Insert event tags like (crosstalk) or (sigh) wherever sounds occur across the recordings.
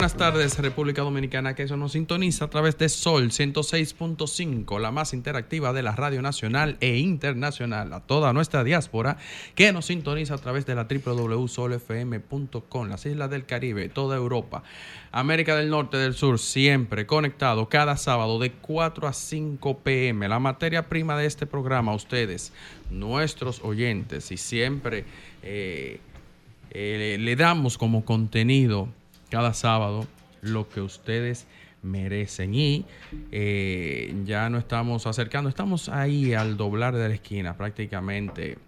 Buenas tardes, República Dominicana, que eso nos sintoniza a través de Sol 106.5, la más interactiva de la Radio Nacional e Internacional, a toda nuestra diáspora, que nos sintoniza a través de la www.solfm.com, las islas del Caribe, toda Europa, América del Norte, del Sur, siempre conectado cada sábado de 4 a 5 pm. La materia prima de este programa, ustedes, nuestros oyentes, y siempre eh, eh, le damos como contenido cada sábado lo que ustedes merecen. Y eh, ya no estamos acercando, estamos ahí al doblar de la esquina prácticamente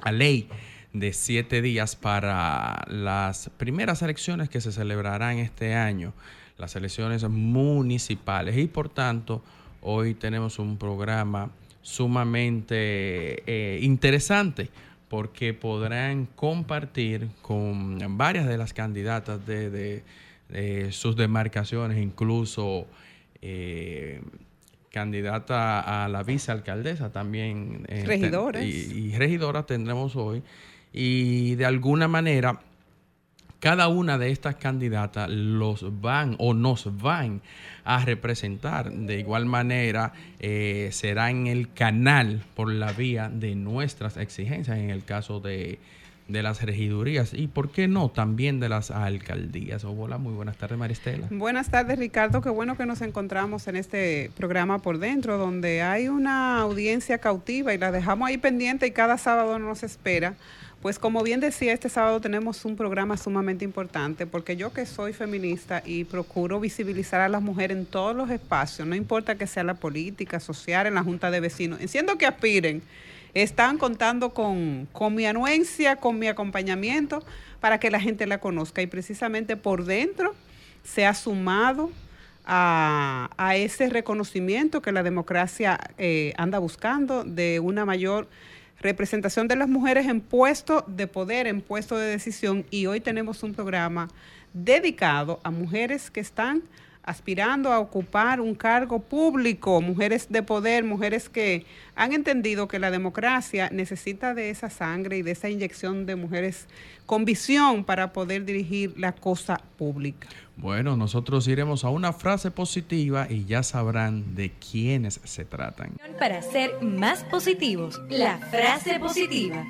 a ley de siete días para las primeras elecciones que se celebrarán este año, las elecciones municipales. Y por tanto, hoy tenemos un programa sumamente eh, interesante porque podrán compartir con varias de las candidatas de, de- de sus demarcaciones, incluso eh, candidata a la vicealcaldesa también. eh, Regidoras. ten- Y, y regidoras tendremos hoy. Y de alguna manera, cada una de estas candidatas los van o nos van a representar. De igual manera, eh, será en el canal por la vía de nuestras exigencias, en el caso de, de las regidurías y, ¿por qué no?, también de las alcaldías. Hola, muy buenas tardes, Maristela. Buenas tardes, Ricardo. Qué bueno que nos encontramos en este programa por dentro, donde hay una audiencia cautiva y la dejamos ahí pendiente y cada sábado nos espera. Pues como bien decía, este sábado tenemos un programa sumamente importante, porque yo que soy feminista y procuro visibilizar a las mujeres en todos los espacios, no importa que sea la política, social, en la junta de vecinos, siendo que aspiren, están contando con, con mi anuencia, con mi acompañamiento, para que la gente la conozca. Y precisamente por dentro se ha sumado a, a ese reconocimiento que la democracia eh, anda buscando de una mayor representación de las mujeres en puestos de poder, en puestos de decisión. Y hoy tenemos un programa dedicado a mujeres que están aspirando a ocupar un cargo público, mujeres de poder, mujeres que han entendido que la democracia necesita de esa sangre y de esa inyección de mujeres con visión para poder dirigir la cosa pública. Bueno, nosotros iremos a una frase positiva y ya sabrán de quiénes se tratan. Para ser más positivos, la frase positiva.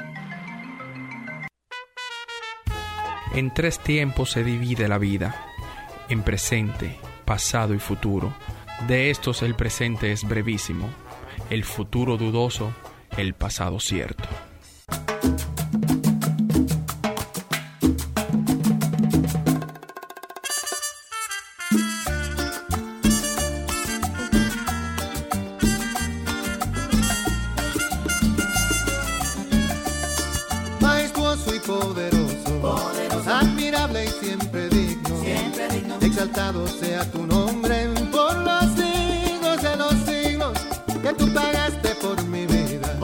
En tres tiempos se divide la vida, en presente, pasado y futuro. De estos el presente es brevísimo, el futuro dudoso, el pasado cierto. y exaltado sea tu nombre por los siglos de los siglos, que tú pagaste por mi vida,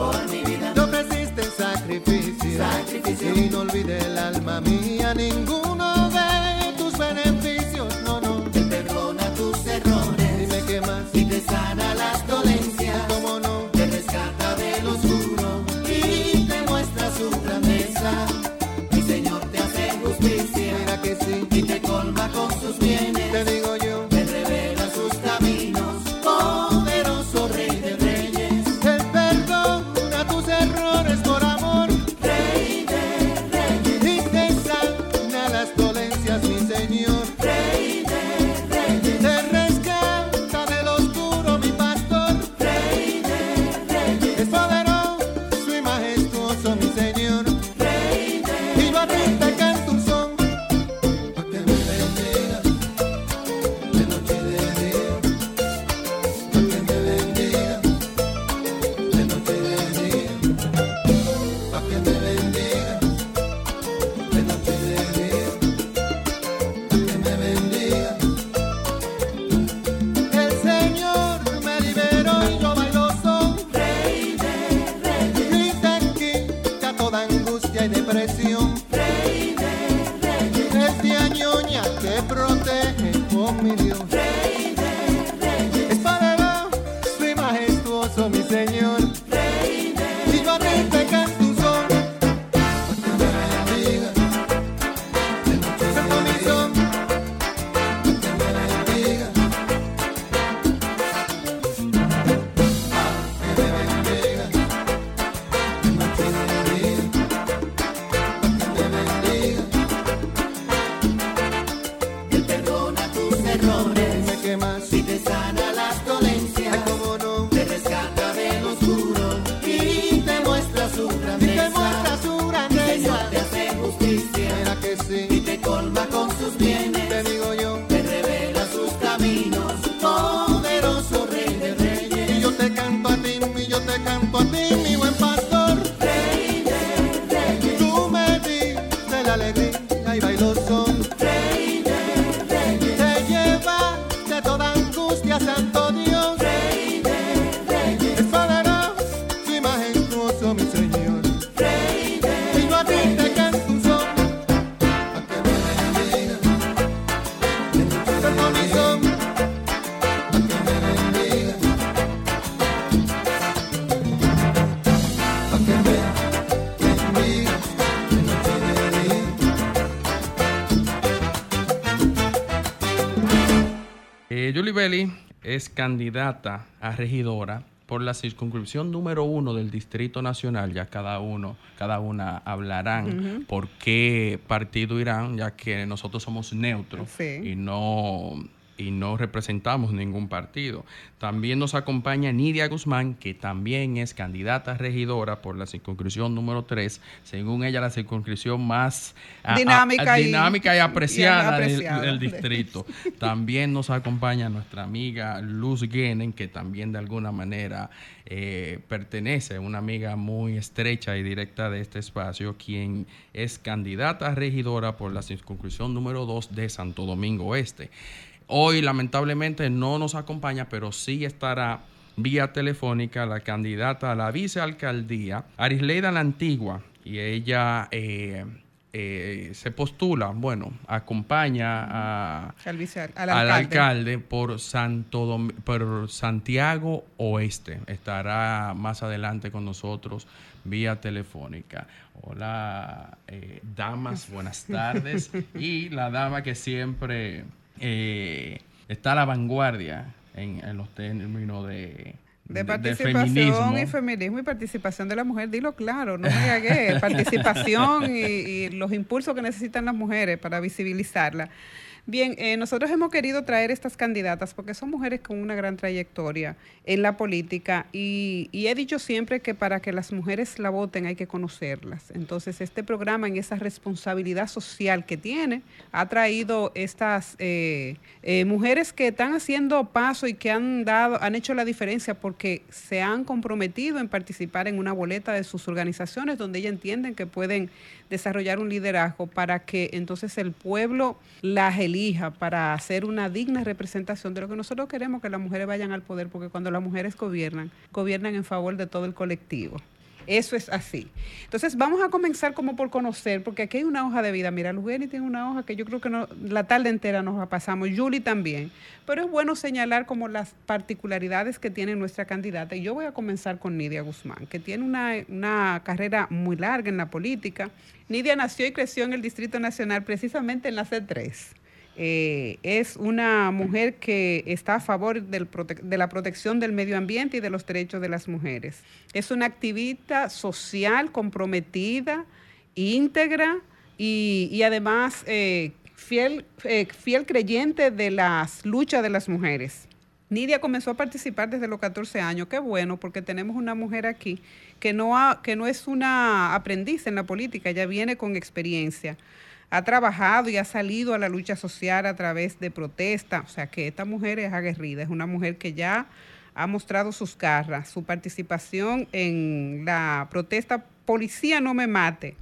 te ofreciste en sacrificio, y no olvide el alma mía ninguno depresión. Eh, Julie Belli es candidata a regidora por la circunscripción número uno del Distrito Nacional. Ya cada uno, cada una hablarán por qué partido irán, ya que nosotros somos neutros Sí. y no y no representamos ningún partido. También nos acompaña Nidia Guzmán, que también es candidata a regidora por la circunscripción número 3, según ella la circunscripción más a- a- Dinámica y- dinámica y y apreciada, del- distrito. (laughs) También nos acompaña nuestra amiga Luz Guenen, que también de alguna manera eh, pertenece, una amiga muy estrecha y directa de este espacio, quien es candidata a regidora por la circunscripción número 2 de Santo Domingo Este. Hoy lamentablemente no nos acompaña, pero sí estará vía telefónica la candidata a la vicealcaldía, Arisleida la Antigua, y ella... eh, eh, se postula, bueno, acompaña a, Al, vice- al al alcalde. alcalde por Santo Dom- por Santiago Oeste. Estará más adelante con nosotros vía telefónica. Hola, eh, damas, buenas tardes. (laughs) y la dama que siempre eh, está a la vanguardia en, en los términos de, De de participación feminismo. y feminismo y participación de la mujer, dilo claro, no me hagué. (laughs) participación y, y los impulsos que necesitan las mujeres para visibilizarla. Bien, eh, nosotros hemos querido traer estas candidatas porque son mujeres con una gran trayectoria en la política y, y he dicho siempre que para que las mujeres la voten hay que conocerlas. Entonces, este programa en esa responsabilidad social que tiene ha traído estas eh, eh, mujeres que están haciendo paso y que han dado, han hecho la diferencia porque se han comprometido en participar en una boleta de sus organizaciones donde ellas entienden que pueden desarrollar un liderazgo para que entonces el pueblo las elija para hacer una digna representación de lo que nosotros queremos que las mujeres vayan al poder, porque cuando las mujeres gobiernan, gobiernan en favor de todo el colectivo. Eso es así. Entonces vamos a comenzar como por conocer, porque aquí hay una hoja de vida. Mira, Lugeni tiene una hoja que yo creo que no, la tarde entera nos la pasamos, Julie también. Pero es bueno señalar como las particularidades que tiene nuestra candidata. Y yo voy a comenzar con Nidia Guzmán, que tiene una, una carrera muy larga en la política. Nidia nació y creció en el Distrito Nacional, precisamente en la C3. Eh, es una mujer que está a favor de la protección del medio ambiente y de los derechos de las mujeres. Es una activista social comprometida, íntegra y, además eh, fiel, eh, fiel creyente de las luchas de las mujeres. Nidia comenzó a participar desde los 14 años. Qué bueno, porque tenemos una mujer aquí que no, que no es una aprendiz en la política, ella viene con experiencia. Ha trabajado y ha salido a la lucha social a través de protestas. O sea que esta mujer es aguerrida, es una mujer que ya ha mostrado sus garras, su participación en la protesta Policía no me mate.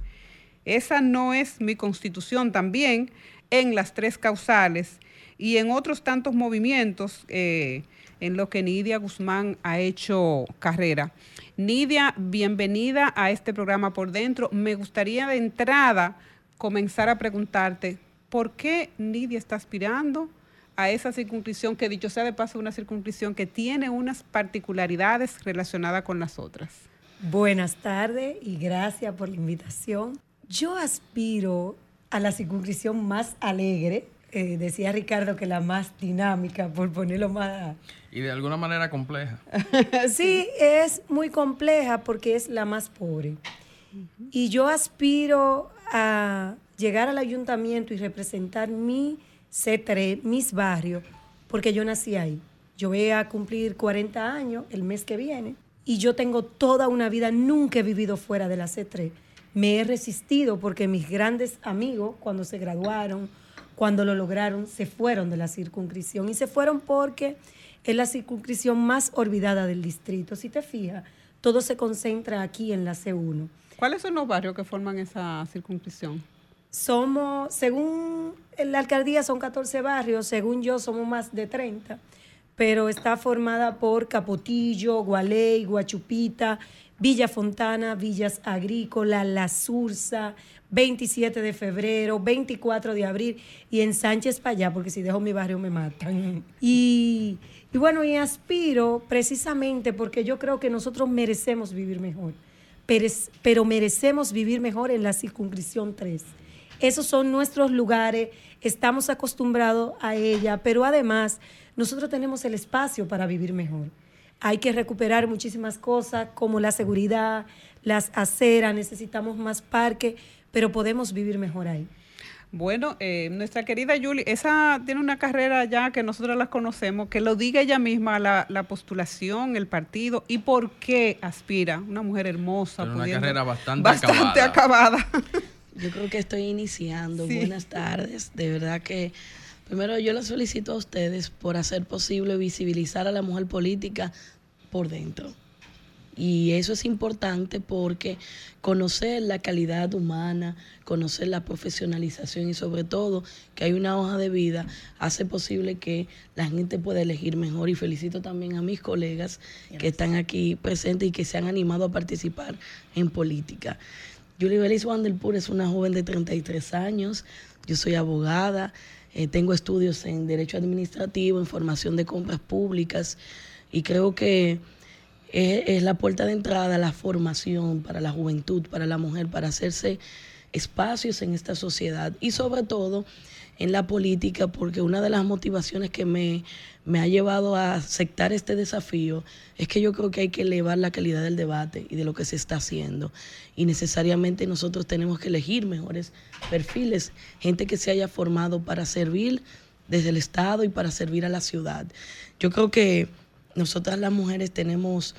Esa no es mi constitución también en las tres causales y en otros tantos movimientos eh, en los que Nidia Guzmán ha hecho carrera. Nidia, bienvenida a este programa por dentro. Me gustaría de entrada comenzar a preguntarte, ¿por qué Nidia está aspirando a esa circunscripción que dicho sea de paso una circunscripción que tiene unas particularidades relacionadas con las otras? Buenas tardes y gracias por la invitación. Yo aspiro a la circunscripción más alegre, eh, decía Ricardo que la más dinámica, por ponerlo más... Y de alguna manera compleja. (laughs) sí, es muy compleja porque es la más pobre. Y yo aspiro a llegar al ayuntamiento y representar mi C3, mis barrios, porque yo nací ahí. Yo voy a cumplir 40 años el mes que viene y yo tengo toda una vida, nunca he vivido fuera de la C3. Me he resistido porque mis grandes amigos, cuando se graduaron, cuando lo lograron, se fueron de la circunscripción y se fueron porque es la circunscripción más olvidada del distrito. Si te fijas, todo se concentra aquí en la C1. ¿Cuáles son los barrios que forman esa circunscripción? Somos, según la alcaldía son 14 barrios, según yo somos más de 30, pero está formada por Capotillo, Gualey, Guachupita, Villa Fontana, Villas Agrícola, La Sursa, 27 de febrero, 24 de abril y en Sánchez para allá, porque si dejo mi barrio me matan. Y, y bueno, y aspiro precisamente porque yo creo que nosotros merecemos vivir mejor, pero, merecemos vivir mejor en la circunscripción 3 esos son nuestros lugares, estamos acostumbrados a ella, pero además nosotros tenemos el espacio para vivir mejor. Hay que recuperar muchísimas cosas como la seguridad, las aceras, necesitamos más parques, pero podemos vivir mejor ahí. Bueno, eh, nuestra querida Julie, esa tiene una carrera ya que nosotros la conocemos, que lo diga ella misma, la, la postulación, el partido y por qué aspira. Una mujer hermosa. una carrera bastante, bastante acabada. Yo creo que estoy iniciando. Buenas tardes. De verdad que primero yo les solicito a ustedes por hacer posible visibilizar a la mujer política por dentro. Y eso es importante porque conocer la calidad humana, conocer la profesionalización y sobre todo que hay una hoja de vida hace posible que la gente pueda elegir mejor. Y felicito también a mis colegas que están aquí presentes y que se han animado a participar en política. Julie Belis Wandelpur es una joven de 33 años. Yo soy abogada, eh, tengo estudios en Derecho Administrativo, en formación de compras públicas y creo que es, la puerta de entrada la formación para la juventud, para la mujer, para hacerse espacios en esta sociedad y sobre todo en la política porque una de las motivaciones que me, me ha llevado a aceptar este desafío es que yo creo que hay que elevar la calidad del debate y de lo que se está haciendo. Y necesariamente nosotros tenemos que elegir mejores perfiles, gente que se haya formado para servir desde el Estado y para servir a la ciudad. Yo creo que nosotras las mujeres tenemos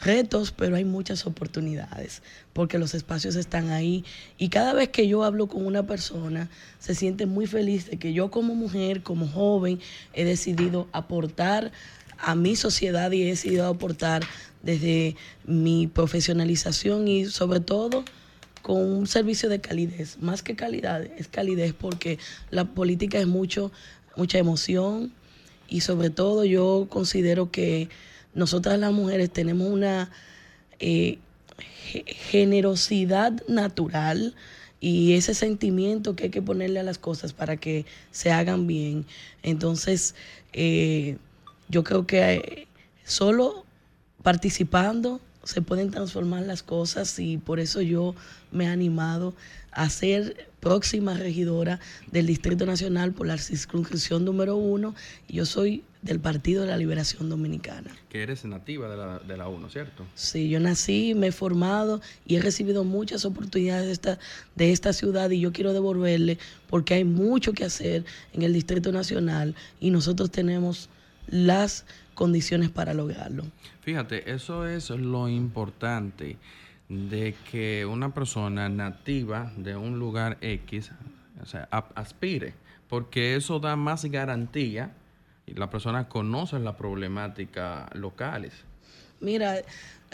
retos, pero hay muchas oportunidades, porque los espacios están ahí. Y cada vez que yo hablo con una persona, se siente muy feliz de que yo como mujer, como joven, he decidido aportar a mi sociedad y he decidido aportar desde mi profesionalización y sobre todo con un servicio de calidez. Más que calidad, es calidez porque la política es mucho, mucha emoción y sobre todo yo considero que nosotras las mujeres tenemos una eh, generosidad natural y ese sentimiento que hay que ponerle a las cosas para que se hagan bien. Entonces, eh, yo creo que eh, solo participando se pueden transformar las cosas y por eso yo me he animado a ser próxima regidora del Distrito Nacional por la circunscripción número uno. Y yo soy del Partido de la Liberación Dominicana. Que eres nativa de la, de la UNO, ¿cierto? Sí, yo nací, me he formado y he recibido muchas oportunidades de esta, de esta ciudad y yo quiero devolverle porque hay mucho que hacer en el Distrito Nacional y nosotros tenemos las condiciones para lograrlo. Fíjate, eso es lo importante de que una persona nativa de un lugar X, o sea, aspire, porque eso da más garantía y la persona conoce las problemáticas locales. Mira,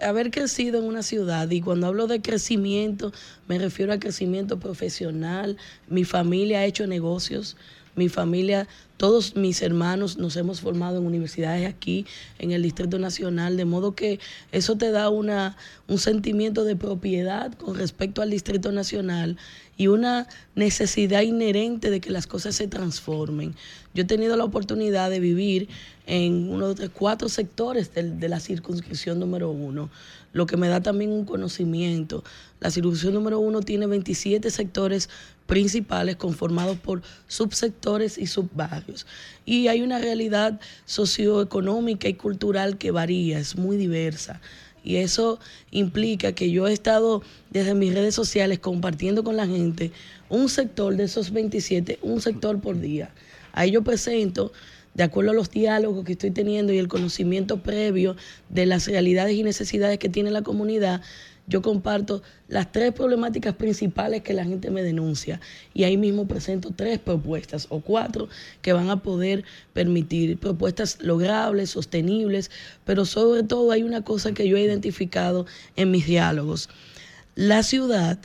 haber crecido en una ciudad, y cuando hablo de crecimiento, me refiero a crecimiento profesional, mi familia ha hecho negocios, mi familia todos mis hermanos nos hemos formado en universidades aquí, en el Distrito Nacional, de modo que eso te da una, un sentimiento de propiedad con respecto al Distrito Nacional y una necesidad inherente de que las cosas se transformen. Yo he tenido la oportunidad de vivir en uno de los cuatro sectores de, la circunscripción número uno, lo que me da también un conocimiento. La circunscripción número uno tiene 27 sectores principales conformados por subsectores y subbarrios. Y hay una realidad socioeconómica y cultural que varía, es muy diversa. Y eso implica que yo he estado desde mis redes sociales compartiendo con la gente un sector de esos 27, un sector por día. Ahí yo presento, de acuerdo a los diálogos que estoy teniendo y el conocimiento previo de las realidades y necesidades que tiene la comunidad, yo comparto las tres problemáticas principales que la gente me denuncia y ahí mismo presento tres propuestas o cuatro que van a poder permitir propuestas logrables, sostenibles, pero sobre todo hay una cosa que yo he identificado en mis diálogos. La ciudad,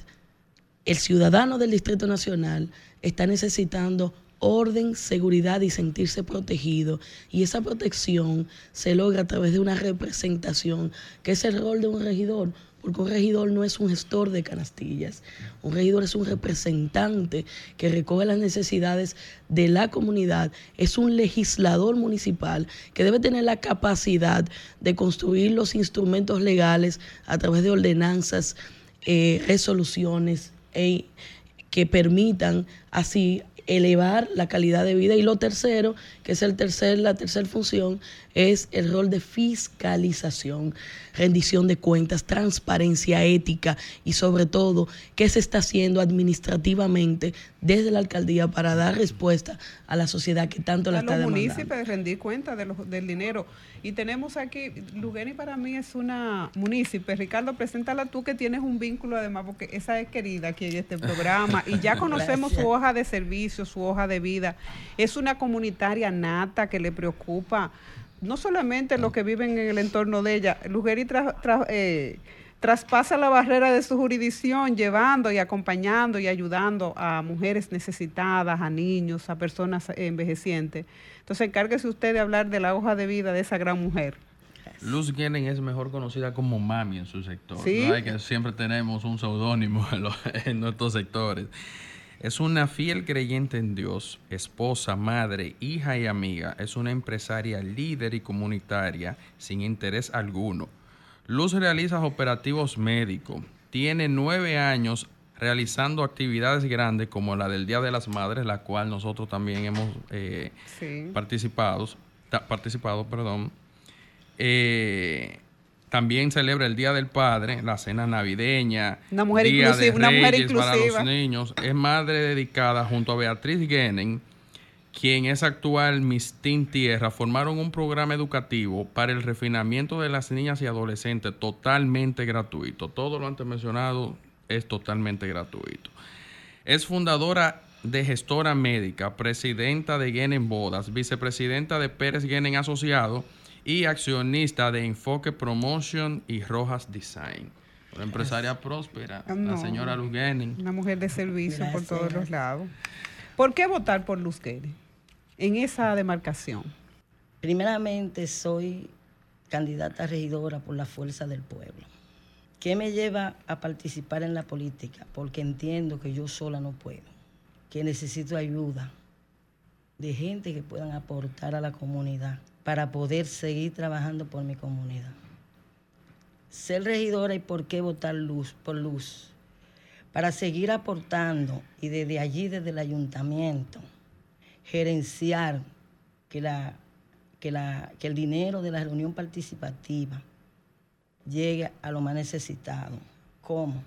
el ciudadano del Distrito Nacional está necesitando orden, seguridad y sentirse protegido. Y esa protección se logra a través de una representación, que es el rol de un regidor porque un regidor no es un gestor de canastillas, un regidor es un representante que recoge las necesidades de la comunidad, es un legislador municipal que debe tener la capacidad de construir los instrumentos legales a través de ordenanzas, eh, resoluciones e, que permitan así elevar la calidad de vida. Y lo tercero, que es el tercer, la tercera función, es el rol de fiscalización, rendición de cuentas, transparencia ética y sobre todo qué se está haciendo administrativamente desde la alcaldía para dar respuesta a la sociedad que tanto la está demandando. los municipios rendir cuenta de del dinero. Y tenemos aquí, Lugeni para mí es una munícipe. Ricardo, preséntala tú que tienes un vínculo además, porque esa es querida aquí en este programa. Y ya (laughs) conocemos su hoja de servicio, su hoja de vida. Es una comunitaria nata que le preocupa no solamente los que viven en el entorno de ella. Lugeri eh, traspasa la barrera de su jurisdicción llevando y acompañando y ayudando a mujeres necesitadas, a niños, a personas envejecientes. Entonces, encárguese usted de hablar de la hoja de vida de esa gran mujer. Luz Guenen es mejor conocida como Mami en su sector. ¿Sí? Que siempre tenemos un seudónimo en, en nuestros sectores. Es una fiel creyente en Dios, esposa, madre, hija y amiga. Es una empresaria líder y comunitaria sin interés alguno. Luz realiza operativos médicos. Tiene nueve años realizando actividades grandes como la del Día de las Madres, la cual nosotros también hemos eh, participado, participado, perdón. Eh, también celebra el Día del Padre, la cena navideña, una mujer Día inclusiva, una mujer inclusiva. para los niños. Es madre dedicada junto a Beatriz Genen, quien es actual Miss Teen Tierra, formaron un programa educativo para el refinamiento de las niñas y adolescentes totalmente gratuito. Todo lo antes mencionado es totalmente gratuito. Es fundadora de gestora médica, presidenta de Genen Bodas, vicepresidenta de Pérez Genen Asociado y accionista de Enfoque Promotion y Rojas Design. Una empresaria próspera, la señora Luz Una mujer de servicio por todos los lados. ¿Por qué votar por Luz en esa demarcación? Primeramente, soy candidata regidora por la fuerza del pueblo. ¿Qué me lleva a participar en la política? Porque entiendo que yo sola no puedo, que necesito ayuda de gente que puedan aportar a la comunidad para poder seguir trabajando por mi comunidad. Ser regidora y por qué votar luz por luz. Para seguir aportando y desde allí, desde el ayuntamiento, gerenciar que, la, que, la, que el dinero de la reunión participativa llegue a lo más necesitado. ¿Cómo?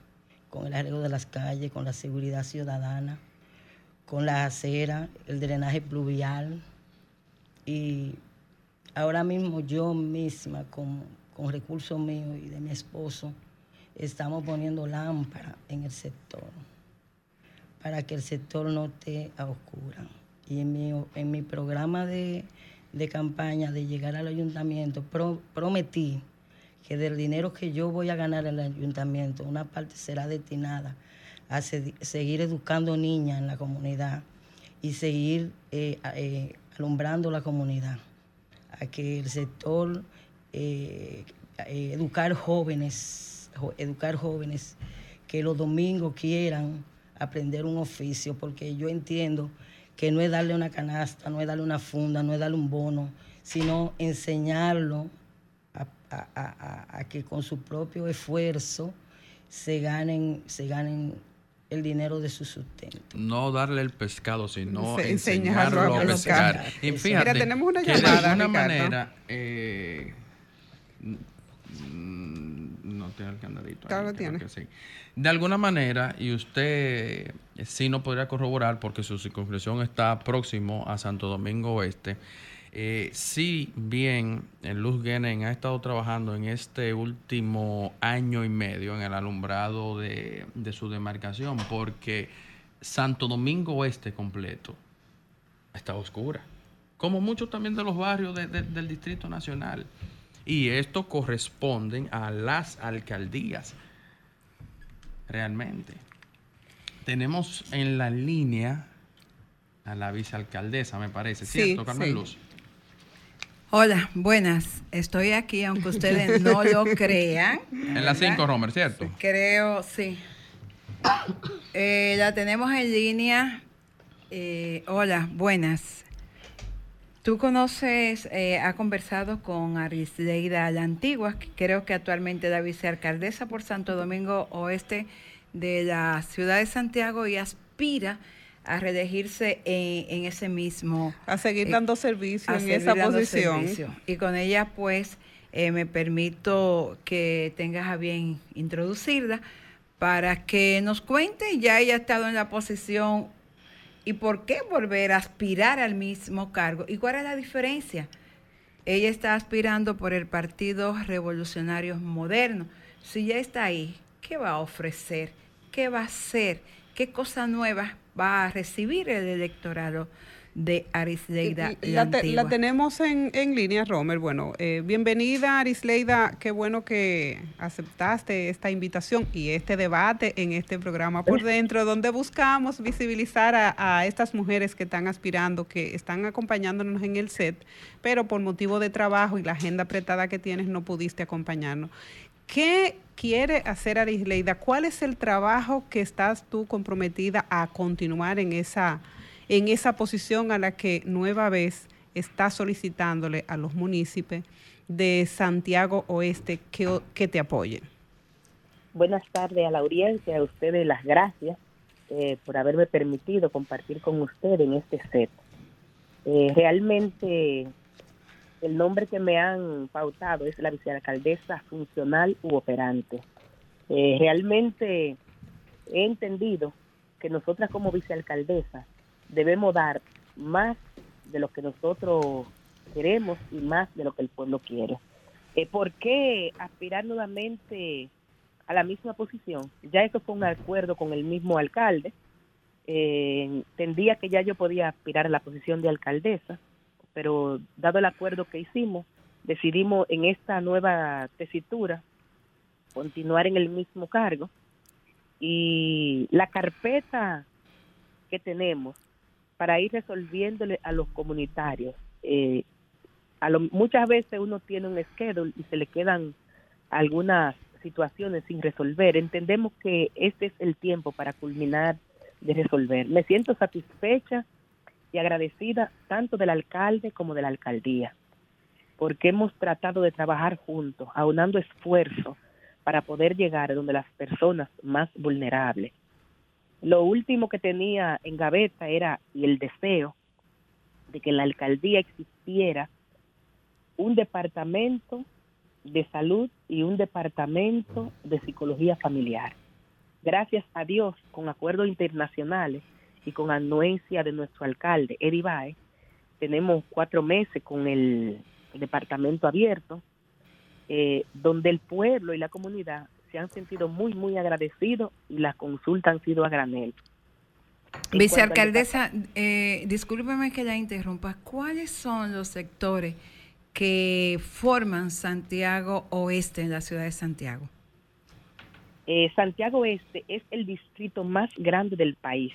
Con el arreglo de las calles, con la seguridad ciudadana, con la acera, el drenaje pluvial y ahora mismo yo misma, con, recursos míos y de mi esposo, estamos poniendo lámparas en el sector para que el sector no esté a oscura. Y en mi, programa de, campaña de llegar al ayuntamiento, prometí que del dinero que yo voy a ganar en el ayuntamiento, una parte será destinada a seguir educando niñas en la comunidad y seguir eh, eh, alumbrando la comunidad, a que el sector eh, eh, educar jóvenes, educar jóvenes que los domingos quieran aprender un oficio, porque yo entiendo que no es darle una canasta, no es darle una funda, no es darle un bono, sino enseñarlo a, que con su propio esfuerzo se ganen, se ganen el dinero de su sustento. No darle el pescado, sino enseñarlo, a pescar. Y fíjate, tenemos una llamada, de alguna manera, eh, no tiene el candadito. Claro, tiene. De alguna manera, y usted eh, sí no podría corroborar porque su circunscripción está próximo a Santo Domingo Oeste. Eh, si bien en Luz Genen ha estado trabajando en este último año y medio en el alumbrado de, su demarcación, porque Santo Domingo Oeste completo está oscura, como muchos también de los barrios del Distrito Nacional. Y esto corresponde a las alcaldías, realmente. Tenemos en la línea a la vicealcaldesa, me parece, ¿cierto, Carmen Luz? Hola, buenas. Estoy aquí, aunque ustedes no lo (laughs) crean. En la 5, Romer, ¿cierto? Creo, sí. Eh, la tenemos en línea. Eh, hola, buenas. Tú conoces, eh, ha conversado con Arisleida la Antigua, que creo que actualmente es la vicealcaldesa por Santo Domingo Oeste de la ciudad de Santiago y aspira a reelegirse en, ese mismo... A seguir eh, dando servicio en esa posición. Y con ella, pues, eh, me permito que tengas a bien introducirla para que nos cuente, ya ella ha estado en la posición y por qué volver a aspirar al mismo cargo y cuál es la diferencia. Ella está aspirando por el Partido Revolucionario Moderno. Si ya está ahí, ¿qué va a ofrecer? ¿Qué va a hacer? ¿Qué cosa nueva va a recibir el electorado de Arisleida la, la, tenemos en, en, línea, Romer. Bueno, eh, bienvenida Arisleida, qué bueno que aceptaste esta invitación y este debate en este programa por dentro, donde buscamos visibilizar a, a estas mujeres que están aspirando, que están acompañándonos en el set, pero por motivo de trabajo y la agenda apretada que tienes no pudiste acompañarnos. ¿Qué quiere hacer Arisleida? ¿Cuál es el trabajo que estás tú comprometida a continuar en esa, en esa posición a la que nueva vez está solicitándole a los municipios de Santiago Oeste que, que te apoyen? Buenas tardes a la audiencia, a ustedes las gracias eh, por haberme permitido compartir con ustedes en este set. Eh, realmente el nombre que me han pautado es la vicealcaldesa funcional u operante. Eh, realmente he entendido que nosotras como vicealcaldesa debemos dar más de lo que nosotros queremos y más de lo que el pueblo quiere. Eh, ¿Por qué aspirar nuevamente a la misma posición? Ya eso fue un acuerdo con el mismo alcalde. Eh, entendía que ya yo podía aspirar a la posición de alcaldesa pero dado el acuerdo que hicimos, decidimos en esta nueva tesitura continuar en el mismo cargo y la carpeta que tenemos para ir resolviéndole a los comunitarios. Eh, a lo, muchas veces uno tiene un schedule y se le quedan algunas situaciones sin resolver. Entendemos que este es el tiempo para culminar de resolver. Me siento satisfecha y agradecida tanto del alcalde como de la alcaldía, porque hemos tratado de trabajar juntos, aunando esfuerzos para poder llegar a donde las personas más vulnerables. Lo último que tenía en gaveta era el deseo de que en la alcaldía existiera un departamento de salud y un departamento de psicología familiar. Gracias a Dios, con acuerdos internacionales, y con anuencia de nuestro alcalde, Eddie Bae, tenemos cuatro meses con el, departamento abierto, eh, donde el pueblo y la comunidad se han sentido muy, muy agradecidos y las consultas han sido a granel. Vicealcaldesa, eh, discúlpeme que la interrumpa, ¿cuáles son los sectores que forman Santiago Oeste en la ciudad de Santiago? Eh, Santiago Oeste es el distrito más grande del país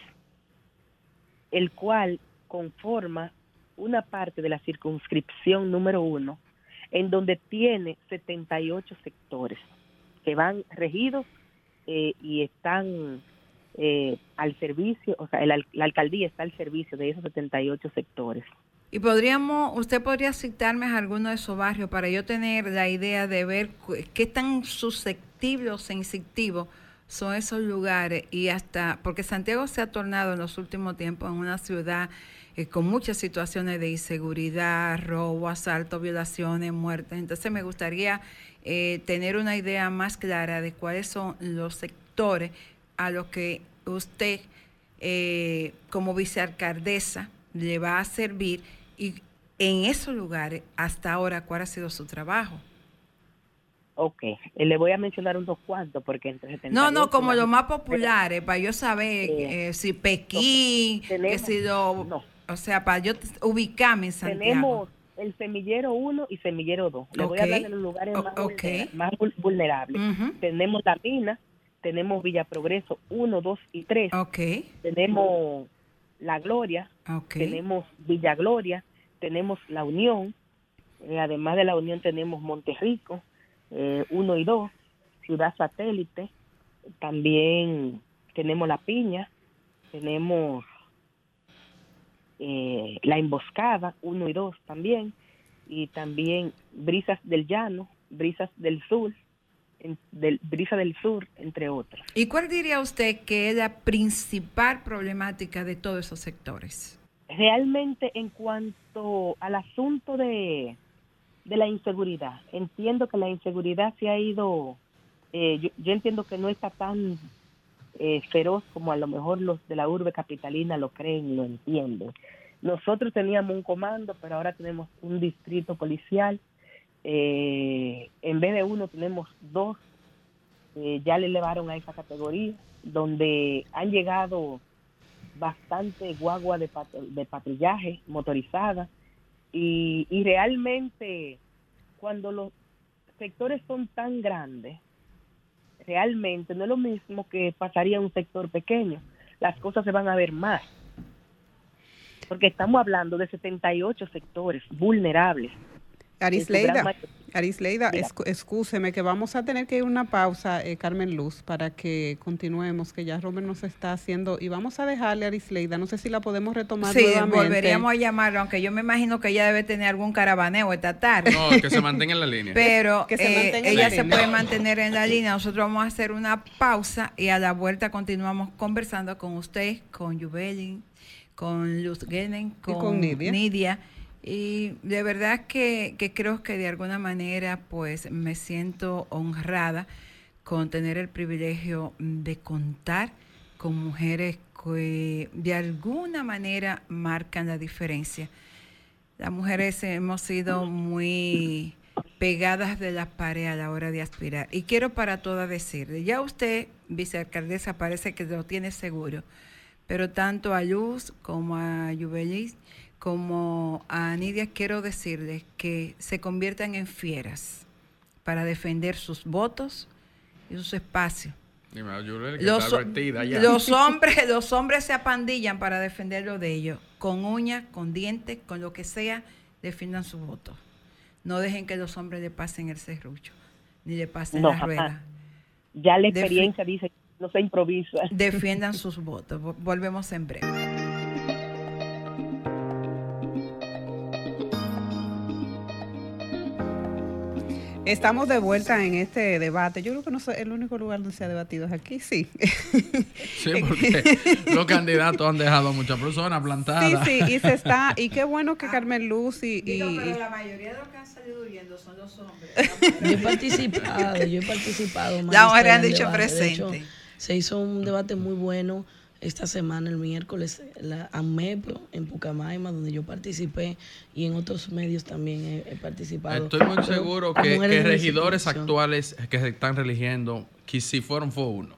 el cual conforma una parte de la circunscripción número uno en donde tiene 78 sectores que van regidos eh, y están eh, al servicio, o sea, el la alcaldía está al servicio de esos 78 sectores. Y podríamos, usted podría citarme a alguno de esos barrios para yo tener la idea de ver qué tan susceptibles o sensitivos son esos lugares y hasta, porque Santiago se ha tornado en los últimos tiempos en una ciudad eh, con muchas situaciones de inseguridad, robo, asalto, violaciones, muertes. Entonces me gustaría eh, tener una idea más clara de cuáles son los sectores a los que usted eh, como vicealcaldesa le va a servir y en esos lugares, hasta ahora, ¿cuál ha sido su trabajo? Ok, eh, le voy a mencionar unos cuantos porque entre No, no, como los más populares, para yo saber eh, si Pekín, que si lo, o sea, para yo ubicarme en Santiago. Tenemos el semillero 1 y semillero 2. Le voy a hablar de los lugares más, vulnerables. Tenemos la mina, tenemos Villa Progreso 1, 2 y 3. Okay. Tenemos La Gloria, tenemos Villa Gloria, tenemos La Unión, eh, además de La Unión tenemos Monterrico 1 eh, y 2, Ciudad Satélite, también tenemos La Piña, tenemos eh, La Emboscada 1 y 2 también, y también Brisas del Llano, Brisas del Sur, del Brisa del Sur, entre otros. ¿Y cuál diría usted que es la principal problemática de todos esos sectores? Realmente en cuanto al asunto de, de la inseguridad, entiendo que la inseguridad se ha ido, eh, yo, entiendo que no está tan eh, feroz como a lo mejor los de la urbe capitalina lo creen lo entienden. Nosotros teníamos un comando, pero ahora tenemos un distrito policial. Eh, en vez de uno tenemos dos, eh, ya le elevaron a esa categoría, donde han llegado bastante guagua de, de patrullaje motorizada y, y realmente cuando los sectores son tan grandes, realmente no es lo mismo que pasaría un sector pequeño, las cosas se van a ver más, porque estamos hablando de 78 sectores vulnerables Arisleida, Arisleida, excúseme que vamos a tener que ir a una pausa, eh, Carmen Luz, para que continuemos, que ya Robert nos está haciendo, y vamos a dejarle a Arisleida, no sé si la podemos retomar sí, volveríamos a llamarlo, aunque yo me imagino que ella debe tener algún caravaneo esta tarde. No, que se mantenga en la línea. Pero eh, ella se puede mantener en la línea, nosotros vamos a hacer una pausa y a la vuelta continuamos conversando con usted, con Jubelin, con Luz Genen, con, Nidia y de verdad que, creo que de alguna manera pues me siento honrada con tener el privilegio de contar con mujeres que de alguna manera marcan la diferencia. Las mujeres hemos sido muy pegadas de la pared a la hora de aspirar. Y quiero para todas decirle, ya usted, vicealcaldesa, parece que lo tiene seguro, pero tanto a Luz como a Juvelis como a Nidia quiero decirles que se conviertan en fieras para defender sus votos y sus espacios. Los, los, (laughs) hombres, los hombres se apandillan para defender lo de ellos, con uñas, con dientes, con lo que sea, defiendan sus votos. No dejen que los hombres le pasen el serrucho, ni le pasen la rueda. Ya la experiencia dice, no se improvisa. Defiendan sus votos. Volvemos en breve. Estamos de vuelta en este debate. Yo creo que no es el único lugar donde se ha debatido es aquí, sí. (laughs) Sí, porque los candidatos han dejado muchas personas plantadas. Sí, sí, y se está, y qué bueno que Carmen Luz y... pero la mayoría de los que han salido huyendo son los hombres. yo he participado, yo he participado. La mujer han dicho presente. se hizo un debate muy bueno esta semana, el miércoles, la AMEPRO en Pucamaima, donde yo participé, y en otros medios también he, participado. Estoy muy seguro que, regidores actuales que se están religiendo, que si fueron, fue uno.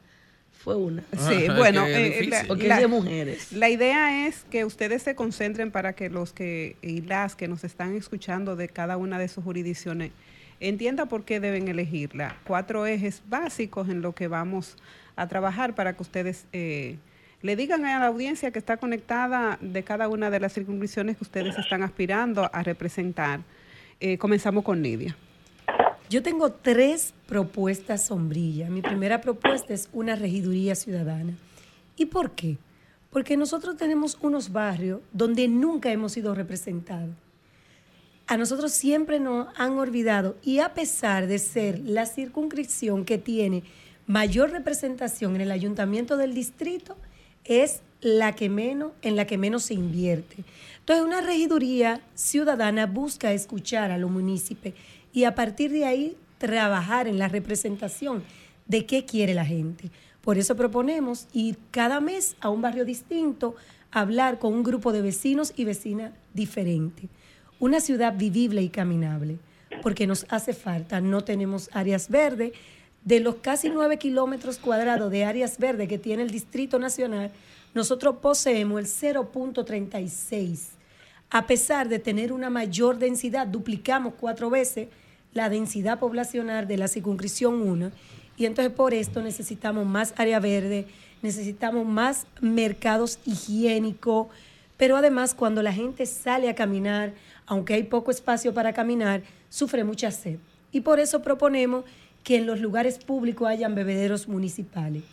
Fue una. Sí, bueno, eh, la, porque es de mujeres. La idea es que ustedes se concentren para que los que y las que nos están escuchando de cada una de sus jurisdicciones entienda por qué deben elegirla. Cuatro ejes básicos en lo que vamos a trabajar para que ustedes eh, le digan a la audiencia que está conectada de cada una de las circunscripciones que ustedes están aspirando a representar. Eh, comenzamos con Nidia. Yo tengo tres propuestas sombrillas. Mi primera propuesta es una regiduría ciudadana. ¿Y por qué? Porque nosotros tenemos unos barrios donde nunca hemos sido representados. A nosotros siempre nos han olvidado y a pesar de ser la circunscripción que tiene mayor representación en el ayuntamiento del distrito, es la que menos, en la que menos se invierte. Entonces, una regiduría ciudadana busca escuchar a los municipios y a partir de ahí trabajar en la representación de qué quiere la gente. Por eso proponemos ir cada mes a un barrio distinto, hablar con un grupo de vecinos y vecinas diferentes. Una ciudad vivible y caminable, porque nos hace falta, no tenemos áreas verdes. De los casi 9 kilómetros cuadrados de áreas verdes que tiene el Distrito Nacional, nosotros poseemos el 0.36. A pesar de tener una mayor densidad, duplicamos cuatro veces la densidad poblacional de la circunscripción 1 y entonces por esto necesitamos más área verde, necesitamos más mercados higiénicos, pero además cuando la gente sale a caminar, aunque hay poco espacio para caminar, sufre mucha sed. Y por eso proponemos que en los lugares públicos hayan bebederos municipales.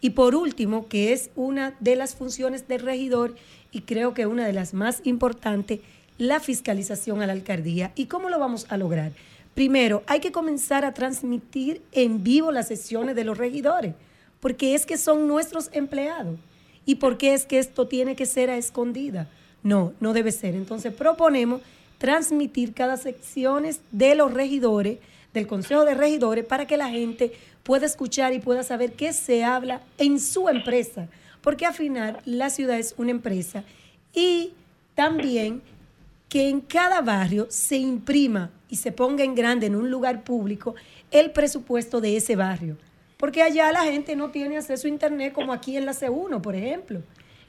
Y por último, que es una de las funciones del regidor y creo que una de las más importantes, la fiscalización a la alcaldía. ¿Y cómo lo vamos a lograr? Primero, hay que comenzar a transmitir en vivo las sesiones de los regidores, porque es que son nuestros empleados. ¿Y por qué es que esto tiene que ser a escondida? No, no debe ser. Entonces proponemos transmitir cada secciones de los regidores, del Consejo de Regidores, para que la gente pueda escuchar y pueda saber qué se habla en su empresa, porque al final la ciudad es una empresa y también que en cada barrio se imprima y se ponga en grande en un lugar público el presupuesto de ese barrio. Porque allá la gente no tiene acceso a Internet como aquí en la C1, por ejemplo.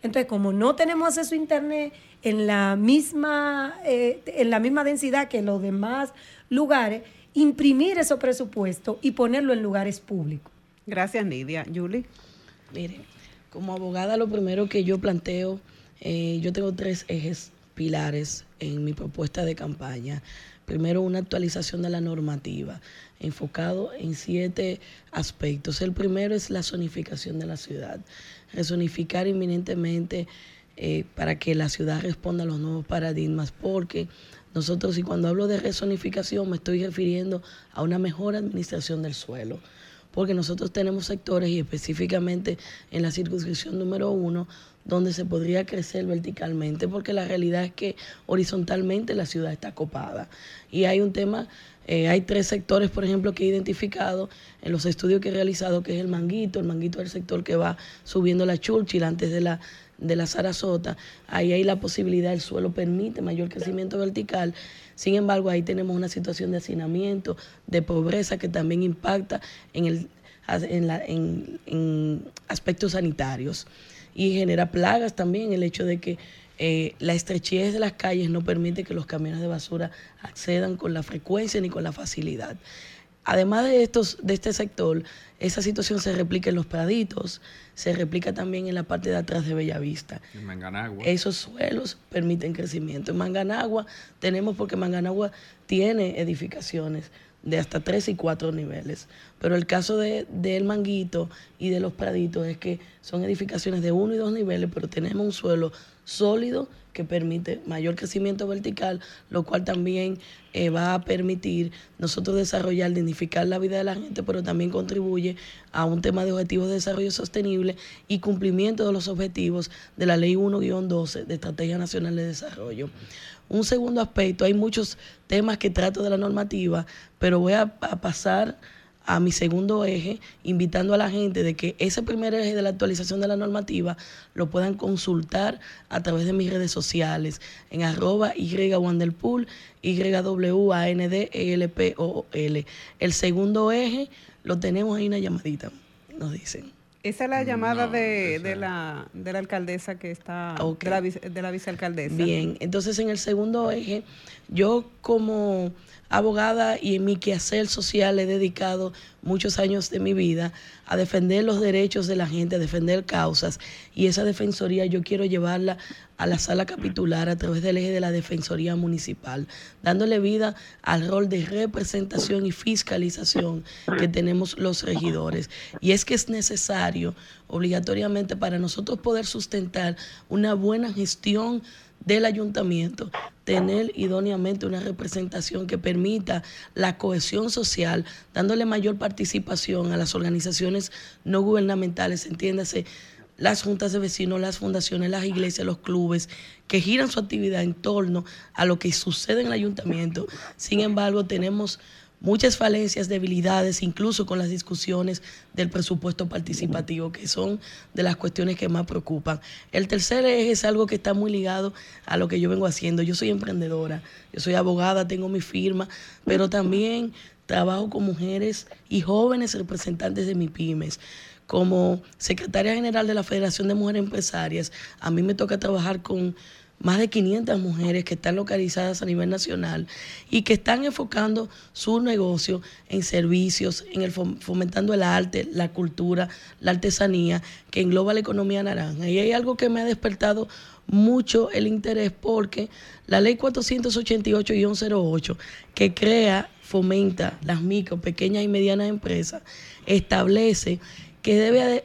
Entonces, como no tenemos acceso a Internet en la misma, eh, en la misma densidad que los demás lugares, imprimir esos presupuestos y ponerlo en lugares públicos. Gracias, Nidia. Julie. Mire, como abogada, lo primero que yo planteo, eh, yo tengo tres ejes pilares en mi propuesta de campaña. Primero, una actualización de la normativa, enfocado en siete aspectos. El primero es la zonificación de la ciudad, resonificar inminentemente eh, para que la ciudad responda a los nuevos paradigmas, porque nosotros, y cuando hablo de resonificación, me estoy refiriendo a una mejor administración del suelo porque nosotros tenemos sectores y específicamente en la circunscripción número uno donde se podría crecer verticalmente, porque la realidad es que horizontalmente la ciudad está copada. Y hay un tema, eh, hay tres sectores, por ejemplo, que he identificado en los estudios que he realizado, que es el manguito, el manguito es el sector que va subiendo la Churchill antes de la de la Sarasota, ahí hay la posibilidad, el suelo permite mayor crecimiento vertical, sin embargo ahí tenemos una situación de hacinamiento, de pobreza que también impacta en, el, en, la, en aspectos sanitarios y genera plagas también el hecho de que eh, la estrechez de las calles no permite que los camiones de basura accedan con la frecuencia ni con la facilidad. Además de, estos, de este sector, esa situación se replica en los praditos, se replica también en la parte de atrás de Bellavista. En Manganagua. Esos suelos permiten crecimiento. En Manganagua tenemos, porque Manganagua tiene edificaciones de hasta tres y cuatro niveles. Pero el caso de, del Manguito y de los Praditos es que son edificaciones de uno y dos niveles, pero tenemos un suelo sólido que permite mayor crecimiento vertical, lo cual también eh, va a permitir nosotros desarrollar, dignificar la vida de la gente, pero también contribuye a un tema de objetivos de desarrollo sostenible y cumplimiento de los objetivos de la Ley 1-12 de Estrategia Nacional de Desarrollo. Un segundo aspecto, hay muchos temas que trato de la normativa, pero voy a, pasar a mi segundo eje, invitando a la gente de que ese primer eje de la actualización de la normativa lo puedan consultar a través de mis redes sociales en arroba YWanderpool, YWANDELPOL. El segundo eje lo tenemos ahí una llamadita, nos dicen. Esa es la llamada de, de, la, de la alcaldesa que está, de, la, de la vicealcaldesa. Bien, entonces en el segundo eje, yo como abogada y en mi quehacer social he dedicado muchos años de mi vida a defender los derechos de la gente, a defender causas y esa defensoría yo quiero llevarla a la sala capitular a través del eje de la defensoría municipal, dándole vida al rol de representación y fiscalización que tenemos los regidores. Y es que es necesario obligatoriamente para nosotros poder sustentar una buena gestión del ayuntamiento tener idóneamente una representación que permita la cohesión social, dándole mayor participación a las organizaciones no gubernamentales, entiéndase, las juntas de vecinos, las fundaciones, las iglesias, los clubes, que giran su actividad en torno a lo que sucede en el ayuntamiento. Sin embargo, tenemos muchas falencias, debilidades, incluso con las discusiones del presupuesto participativo, que son de las cuestiones que más preocupan. El tercer eje es algo que está muy ligado a lo que yo vengo haciendo. Yo soy emprendedora, yo soy abogada, tengo mi firma, pero también trabajo con mujeres y jóvenes representantes de mis pymes como secretaria general de la Federación de Mujeres Empresarias, a mí me toca trabajar con más de 500 mujeres que están localizadas a nivel nacional y que están enfocando su negocio en servicios, en el fomentando el arte, la cultura, la artesanía, que engloba la economía naranja. Y hay algo que me ha despertado mucho el interés porque la ley 488-08, que crea, fomenta las micro, pequeñas y medianas empresas, establece que debe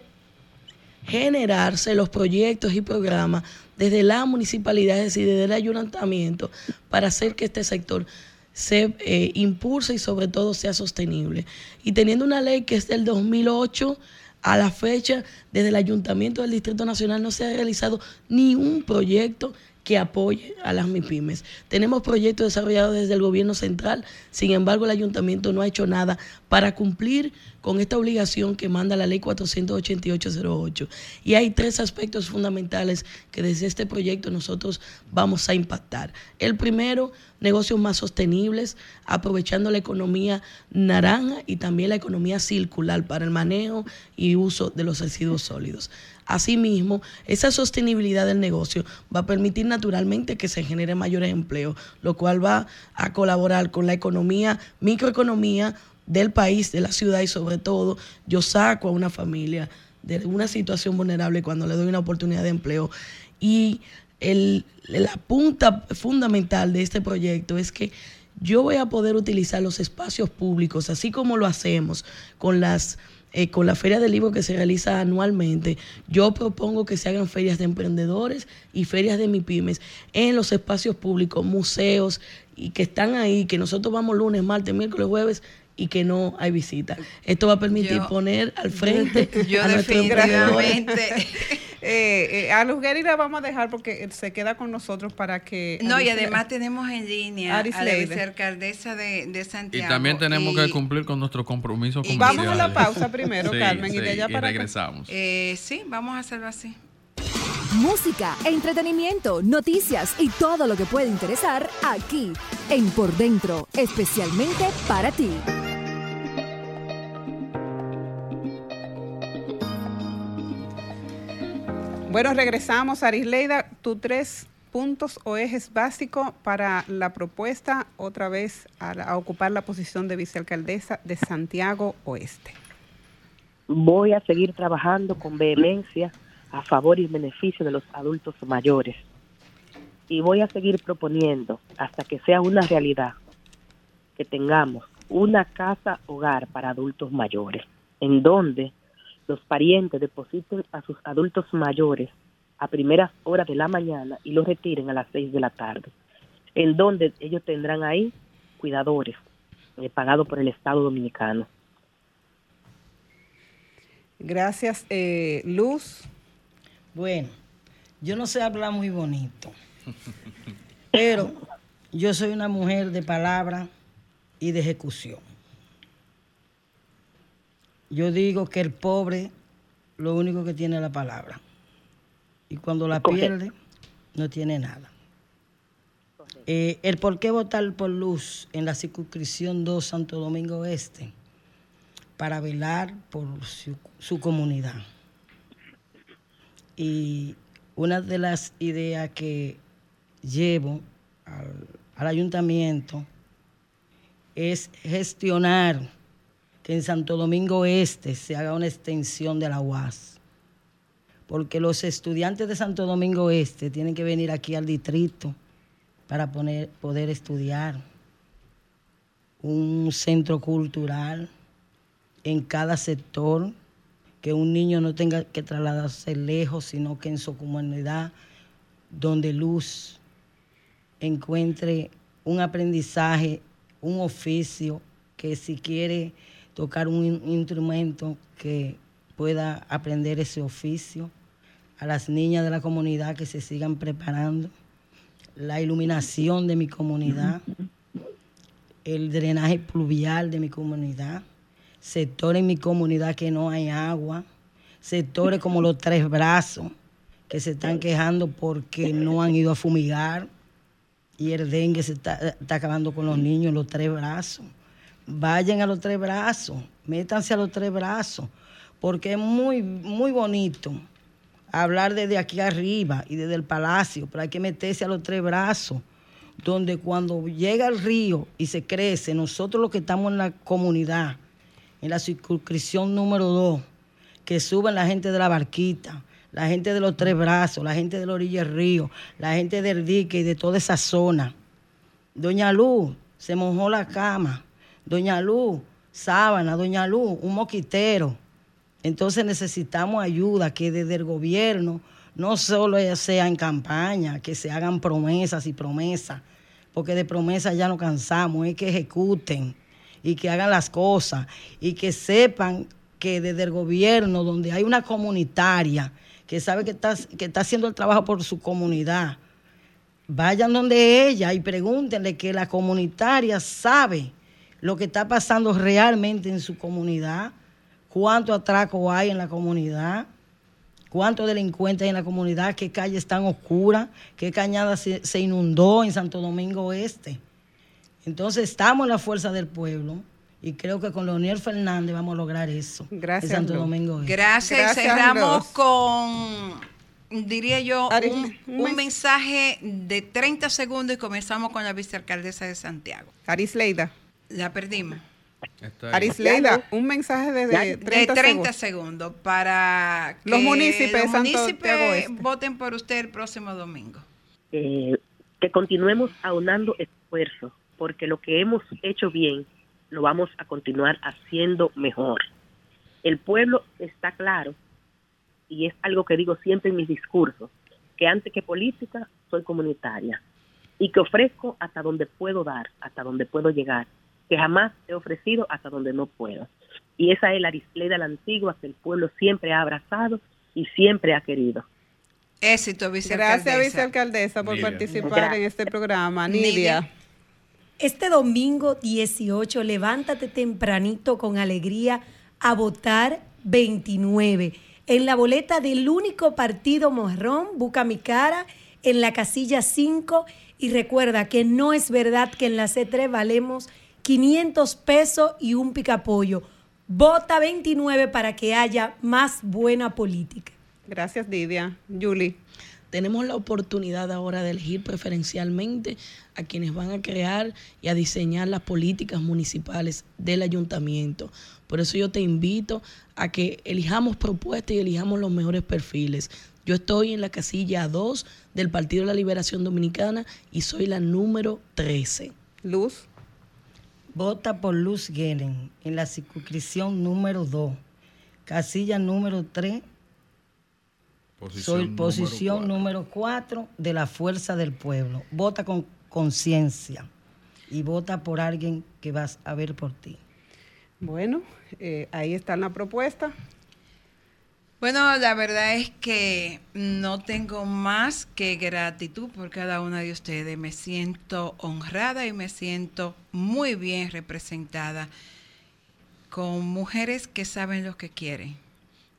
generarse los proyectos y programas desde las municipalidades y desde el ayuntamiento para hacer que este sector se eh, impulse y sobre todo sea sostenible. Y teniendo una ley que es del 2008 a la fecha, desde el ayuntamiento del Distrito Nacional no se ha realizado ni un proyecto que apoye a las MIPIMES. Tenemos proyectos desarrollados desde el gobierno central, sin embargo el ayuntamiento no ha hecho nada para cumplir con esta obligación que manda la ley 48808. Y hay tres aspectos fundamentales que desde este proyecto nosotros vamos a impactar. El primero, negocios más sostenibles, aprovechando la economía naranja y también la economía circular para el manejo y uso de los residuos sólidos. Asimismo, esa sostenibilidad del negocio va a permitir naturalmente que se genere mayores empleos, lo cual va a colaborar con la economía, microeconomía del país, de la ciudad y sobre todo yo saco a una familia de una situación vulnerable cuando le doy una oportunidad de empleo. Y la punta fundamental de este proyecto es que yo voy a poder utilizar los espacios públicos, así como lo hacemos con las eh, con la feria del libro que se realiza anualmente, yo propongo que se hagan ferias de emprendedores y ferias de MIPIMES en los espacios públicos, museos, y que están ahí, que nosotros vamos lunes, martes, miércoles, jueves y que no hay visita. Esto va a permitir poner al frente (laughs) yo a definitivamente. (laughs) eh, eh, a Luz la vamos a dejar porque se queda con nosotros para que no y además tenemos en línea a la vicealcaldesa de, de Santiago. y también tenemos que cumplir con nuestro compromiso y vamos a la (laughs) pausa primero Carmen y de allá para regresamos. Eh, sí vamos a hacerlo así. Música, entretenimiento, noticias y todo lo que puede interesar aquí en Por Dentro, especialmente para ti. Bueno, regresamos. Arisleida, tu tres puntos o ejes básicos para la propuesta otra vez a, ocupar la posición de vicealcaldesa de Santiago Oeste. Voy a seguir trabajando con vehemencia a favor y beneficio de los adultos mayores. Y voy a seguir proponiendo hasta que sea una realidad que tengamos una casa hogar para adultos mayores, en donde los parientes depositen a sus adultos mayores a primeras horas de la mañana y los retiren a las seis de la tarde, en donde ellos tendrán ahí cuidadores eh, pagados por el Estado Dominicano. Gracias, eh, Luz. Bueno, yo no sé hablar muy bonito, pero yo soy una mujer de palabra y de ejecución. Yo digo que el pobre lo único que tiene es la palabra. Y cuando la pierde, no tiene nada. Eh, el por qué votar por Luz en la circunscripción 2 Santo Domingo Este, para velar por su, comunidad. Y una de las ideas que llevo al, al ayuntamiento es gestionar que en Santo Domingo Este se haga una extensión de la UAS. Porque los estudiantes de Santo Domingo Este tienen que venir aquí al distrito para poner- poder estudiar. Un centro cultural en cada sector, que un niño no tenga que trasladarse lejos, sino que en su comunidad, donde luz encuentre un aprendizaje, un oficio, que si quiere tocar un in- instrumento, que pueda aprender ese oficio. A las niñas de la comunidad que se sigan preparando. La iluminación de mi comunidad. El drenaje pluvial de mi comunidad. Sectores en mi comunidad que no hay agua. Sectores como los tres brazos que se están quejando porque no han ido a fumigar y el dengue se está, está acabando con los niños, los tres brazos. Vayan a los tres brazos, métanse a los tres brazos, porque es muy, muy bonito hablar desde aquí arriba y desde el palacio, pero hay que meterse a los tres brazos, donde cuando llega el río y se crece, nosotros los que estamos en la comunidad, en la circunscripción número dos, que suben la gente de la barquita, la gente de los tres brazos, la gente de la orilla del río, la gente del dique y de toda esa zona. Doña Luz se mojó la cama. Doña Luz, sábana, Doña Luz, un moquitero. Entonces necesitamos ayuda, que desde el gobierno no solo sea en campaña, que se hagan promesas y promesas, porque de promesas ya no cansamos, es que ejecuten y que hagan las cosas y que sepan que desde el gobierno, donde hay una comunitaria que sabe que está, que está haciendo el trabajo por su comunidad, vayan donde ella y pregúntenle que la comunitaria sabe lo que está pasando realmente en su comunidad, cuánto atraco hay en la comunidad, cuántos delincuentes hay en la comunidad, qué calles están oscuras, qué cañada se, se inundó en Santo Domingo Este. Entonces estamos en la fuerza del pueblo y creo que con Leoniel Fernández vamos a lograr eso. Gracias, En Santo. Domingo Este. Gracias. Gracias, Cerramos con, diría yo, un, un un mens- mensaje de 30 segundos y comenzamos con la vicealcaldesa de Santiago. Arisleida. La perdimos. Arisleida, un mensaje de, de 30, de 30 segundos. segundos para que Los municipios los municipios Este. voten por usted el próximo domingo. eh, que continuemos aunando esfuerzos, porque lo que hemos hecho bien lo vamos a continuar haciendo mejor. El pueblo está claro, y es algo que digo siempre en mis discursos, que antes que política soy comunitaria y que ofrezco hasta donde puedo dar, hasta donde puedo llegar, que jamás he ofrecido hasta donde no puedo. Y esa es la Arisleda la antigua que el pueblo siempre ha abrazado y siempre ha querido. Éxito, vicealcaldesa. Gracias, vicealcaldesa, por Nidia. participar Gracias. en este programa. Nidia. Nidia. Este domingo 18, levántate tempranito con alegría a votar 29. En la boleta del único partido morrón, busca mi cara, en la casilla 5. Y recuerda que no es verdad que en la C3 valemos 500 pesos y un picapollo. Vota 29 para que haya más buena política. Gracias, Nidia. Julie. tenemos la oportunidad ahora de elegir preferencialmente a quienes van a crear y a diseñar las políticas municipales del ayuntamiento. Por eso yo te invito a que elijamos propuestas y elijamos los mejores perfiles. Yo estoy en la casilla 2 del Partido de la Liberación Dominicana y soy la número 13. Luz. Vota por Luz Gelen en la circunscripción número 2, casilla número 3, soy posición número 4 de la Fuerza del Pueblo. Vota con conciencia y vota por alguien que vas a ver por ti. Bueno, eh, ahí está la propuesta. Bueno, la verdad es que no tengo más que gratitud por cada una de ustedes. Me siento honrada y me siento muy bien representada con mujeres que saben lo que quieren,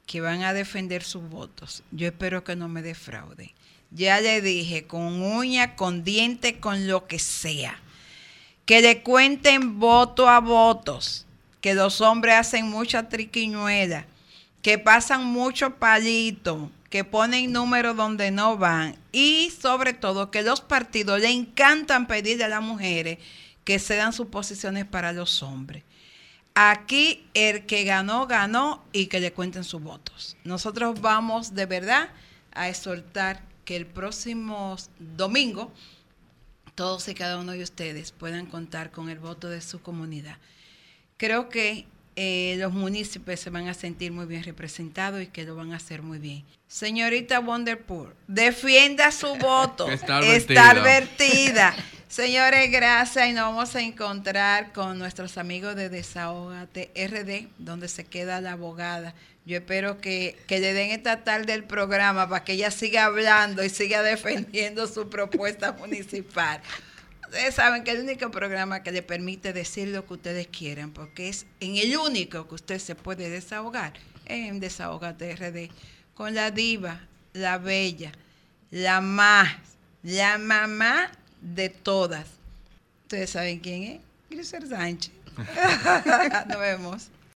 que van a defender sus votos. Yo espero que no me defraude. Ya le dije, con uña, con diente, con lo que sea. Que le cuenten voto a votos, que los hombres hacen mucha triquiñuela que pasan mucho palito, que ponen números donde no van y sobre todo que los partidos le encantan pedirle a las mujeres que cedan sus posiciones para los hombres. Aquí el que ganó, ganó y que le cuenten sus votos. Nosotros vamos de verdad a exhortar que el próximo domingo todos y cada uno de ustedes puedan contar con el voto de su comunidad. Creo que eh, los municipios se van a sentir muy bien representados y que lo van a hacer muy bien. Señorita Wonderpool, defienda su (laughs) voto. Está advertida. (laughs) Señores, gracias y nos vamos a encontrar con nuestros amigos de Desahogate RD, donde se queda la abogada. Yo espero que, que le den esta tarde el programa para que ella siga hablando y siga defendiendo su propuesta municipal. Ustedes saben que el único programa que le permite decir lo que ustedes quieran, porque es en el único que usted se puede desahogar, es en Desahogate RD, con la diva, la bella, la más, la mamá de todas. Ustedes saben quién es, Grisel Sánchez. (laughs) Nos vemos.